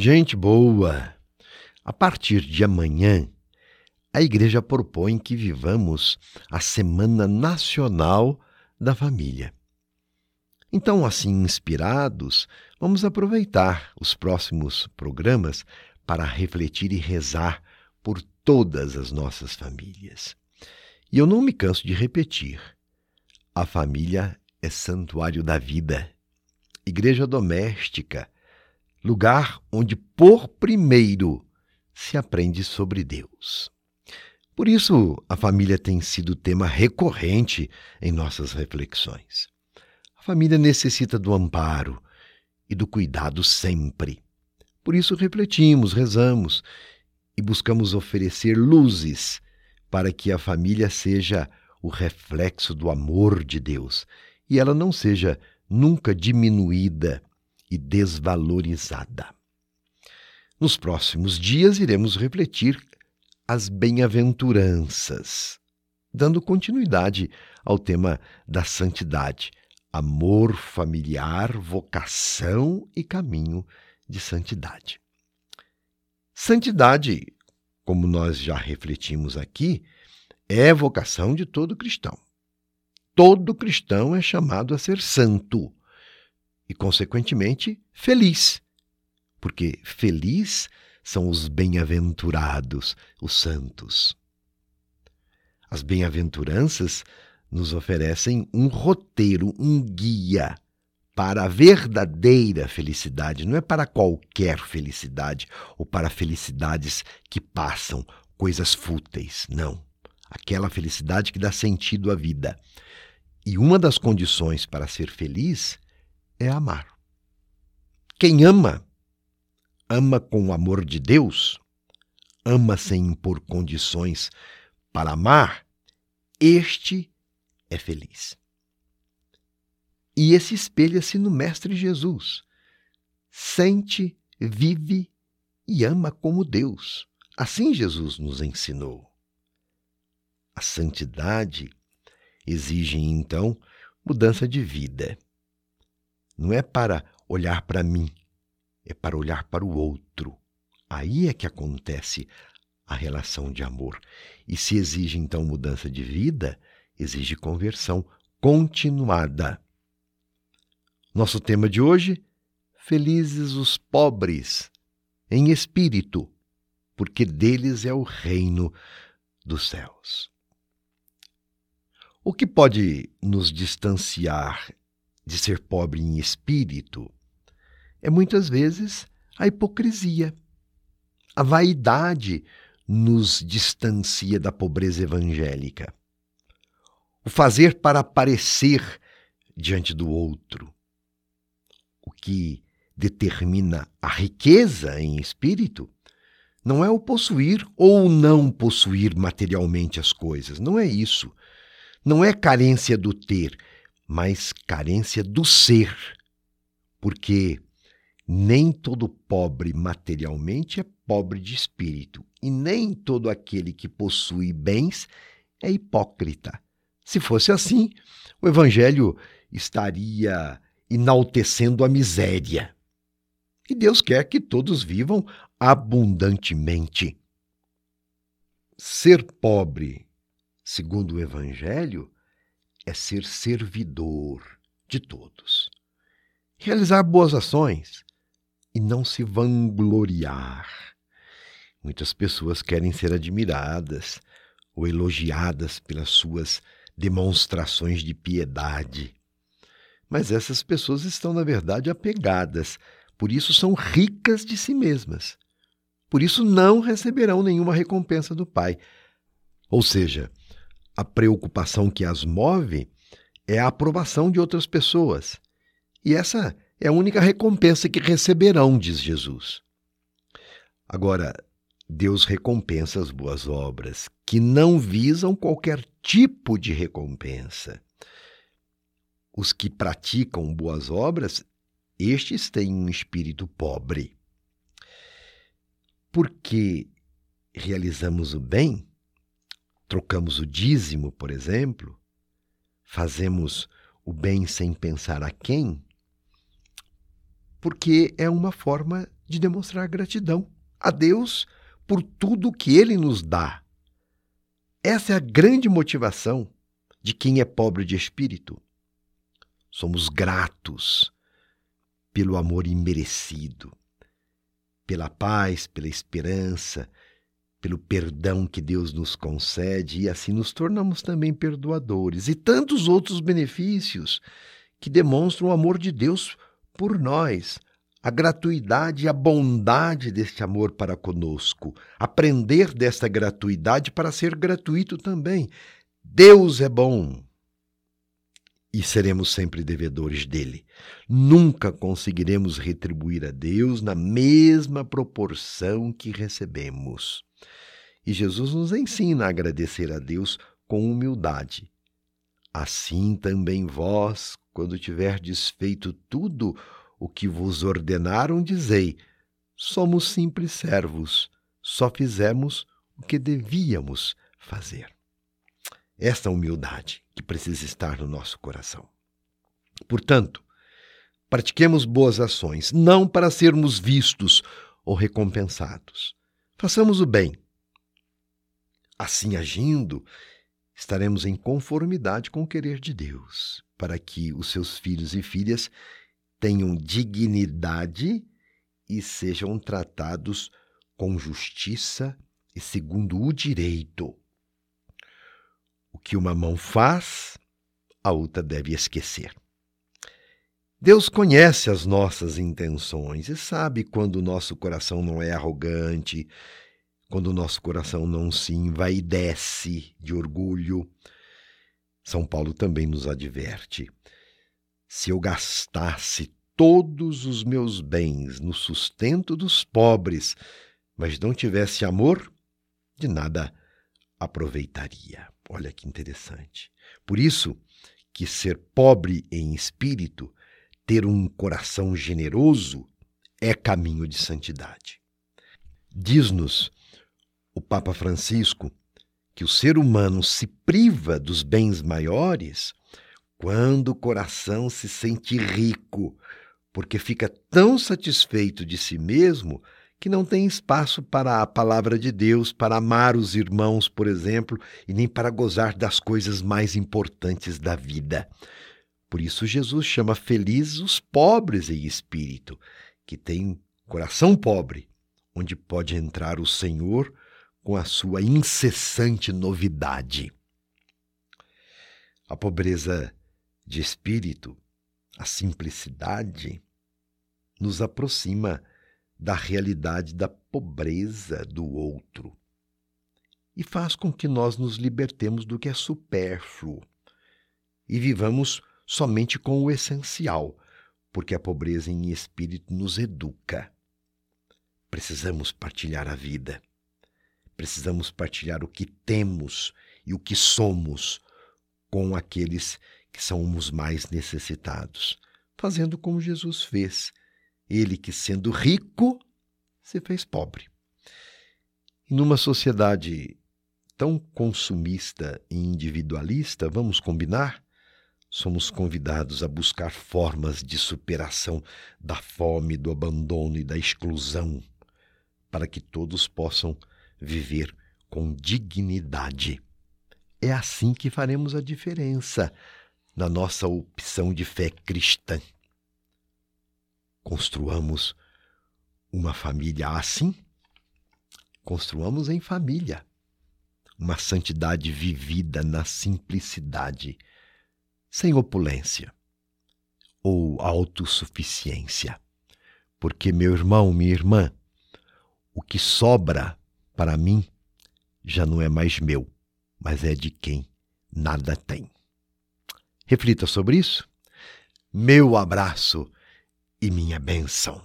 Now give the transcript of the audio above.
Gente boa! A partir de amanhã, a Igreja propõe que vivamos a Semana Nacional da Família. Então, assim inspirados, vamos aproveitar os próximos programas para refletir e rezar por todas as nossas famílias. E eu não me canso de repetir: a família é santuário da vida, igreja doméstica, lugar onde, por primeiro, se aprende sobre Deus. Por isso, a família tem sido tema recorrente em nossas reflexões. A família necessita do amparo e do cuidado sempre. Por isso, refletimos, rezamos e buscamos oferecer luzes para que a família seja o reflexo do amor de Deus e ela não seja nunca diminuída e desvalorizada. Nos próximos dias iremos refletir as bem-aventuranças, dando continuidade ao tema da santidade, amor familiar, vocação e caminho de santidade. Santidade, como nós já refletimos aqui, é vocação de todo cristão. Todo cristão é chamado a ser santo e, consequentemente, feliz. Porque feliz são os bem-aventurados, os santos. As bem-aventuranças nos oferecem um roteiro, um guia para a verdadeira felicidade, não é para qualquer felicidade ou para felicidades que passam, coisas fúteis, não. Aquela felicidade que dá sentido à vida. E uma das condições para ser feliz é amar. Quem ama, ama com o amor de Deus, ama sem impor condições para amar, este é feliz. E esse espelha-se no Mestre Jesus. Sente, vive e ama como Deus. Assim Jesus nos ensinou. A santidade exige, então, mudança de vida. Não é para olhar para mim, é para olhar para o outro. Aí é que acontece a relação de amor. E se exige então mudança de vida, exige conversão continuada. Nosso tema de hoje: Felizes os pobres em espírito, porque deles é o reino dos céus. O que pode nos distanciar de ser pobre em espírito é muitas vezes a hipocrisia. A vaidade nos distancia da pobreza evangélica o fazer para aparecer diante do outro. O que determina a riqueza em espírito não é o possuir ou não possuir materialmente as coisas, não é isso. Não é carência do ter, mas carência do ser. Porque nem todo pobre materialmente é pobre de espírito, e nem todo aquele que possui bens é hipócrita. Se fosse assim, o Evangelho estaria enaltecendo a miséria. E Deus quer que todos vivam abundantemente. Ser pobre, segundo o Evangelho, é ser servidor de todos. Realizar boas ações e não se vangloriar. Muitas pessoas querem ser admiradas ou elogiadas pelas suas demonstrações de piedade. Mas essas pessoas estão, na verdade, apegadas, por isso são ricas de si mesmas. Por isso não receberão nenhuma recompensa do Pai. Ou seja, a preocupação que as move é a aprovação de outras pessoas. E essa é a única recompensa que receberão, diz Jesus. Agora, Deus recompensa as boas obras, que não visam qualquer tipo de recompensa. Os que praticam boas obras, estes têm um espírito pobre. Porque realizamos o bem, trocamos o dízimo, por exemplo, fazemos o bem sem pensar a quem, porque é uma forma de demonstrar gratidão a Deus por tudo que Ele nos dá. Essa é a grande motivação de quem é pobre de espírito. Somos gratos pelo amor imerecido, pela paz, pela esperança, pelo perdão que Deus nos concede e assim nos tornamos também perdoadores e tantos outros benefícios que demonstram o amor de Deus por nós, a gratuidade e a bondade deste amor para conosco, aprender desta gratuidade para ser gratuito também. Deus é bom e seremos sempre devedores dele. Nunca conseguiremos retribuir a Deus na mesma proporção que recebemos. E Jesus nos ensina a agradecer a Deus com humildade. Assim também vós, quando tiverdes feito tudo o que vos ordenaram, dizei: somos simples servos, só fizemos o que devíamos fazer. Esta humildade que precisa estar no nosso coração. Portanto, pratiquemos boas ações, não para sermos vistos ou recompensados. Façamos o bem. Assim agindo, estaremos em conformidade com o querer de Deus, para que os seus filhos e filhas tenham dignidade e sejam tratados com justiça e segundo o direito. O que uma mão faz, a outra deve esquecer. Deus conhece as nossas intenções e sabe quando o nosso coração não é arrogante, quando o nosso coração não se envaidece de orgulho. São Paulo também nos adverte se eu gastasse todos os meus bens no sustento dos pobres, mas não tivesse amor, de nada aproveitaria. Olha que interessante. Por isso que ser pobre em espírito, ter um coração generoso, é caminho de santidade. Diz-nos o Papa Francisco que o ser humano se priva dos bens maiores quando o coração se sente rico, porque fica tão satisfeito de si mesmo que não tem espaço para a palavra de Deus, para amar os irmãos, por exemplo, e nem para gozar das coisas mais importantes da vida. Por isso, Jesus chama felizes os pobres em espírito, que têm coração pobre, onde pode entrar o Senhor com a sua incessante novidade. A pobreza de espírito, a simplicidade, nos aproxima da realidade da pobreza do outro e faz com que nós nos libertemos do que é supérfluo e vivamos somente com o essencial, porque a pobreza em espírito nos educa. Precisamos partilhar a vida. Precisamos partilhar o que temos e o que somos com aqueles que são os mais necessitados, fazendo como Jesus fez. Ele que, sendo rico, se fez pobre. E numa sociedade tão consumista e individualista, vamos combinar? Somos convidados a buscar formas de superação da fome, do abandono e da exclusão, para que todos possam viver com dignidade. É assim que faremos a diferença na nossa opção de fé cristã. Construamos uma família assim? Construamos em família uma santidade vivida na simplicidade, sem opulência ou autossuficiência. Porque, meu irmão, minha irmã, o que sobra para mim já não é mais meu, mas é de quem nada tem. Reflita sobre isso. Meu abraço e minha bênção.